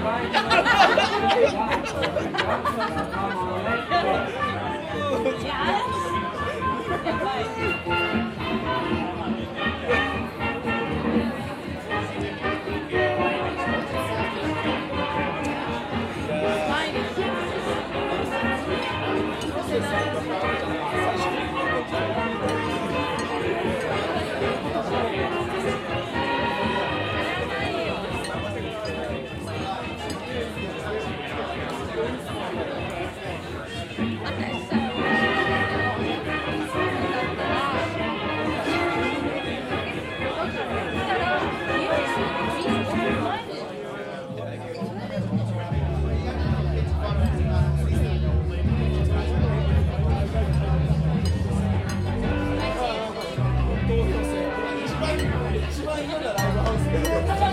Bye. Yeah.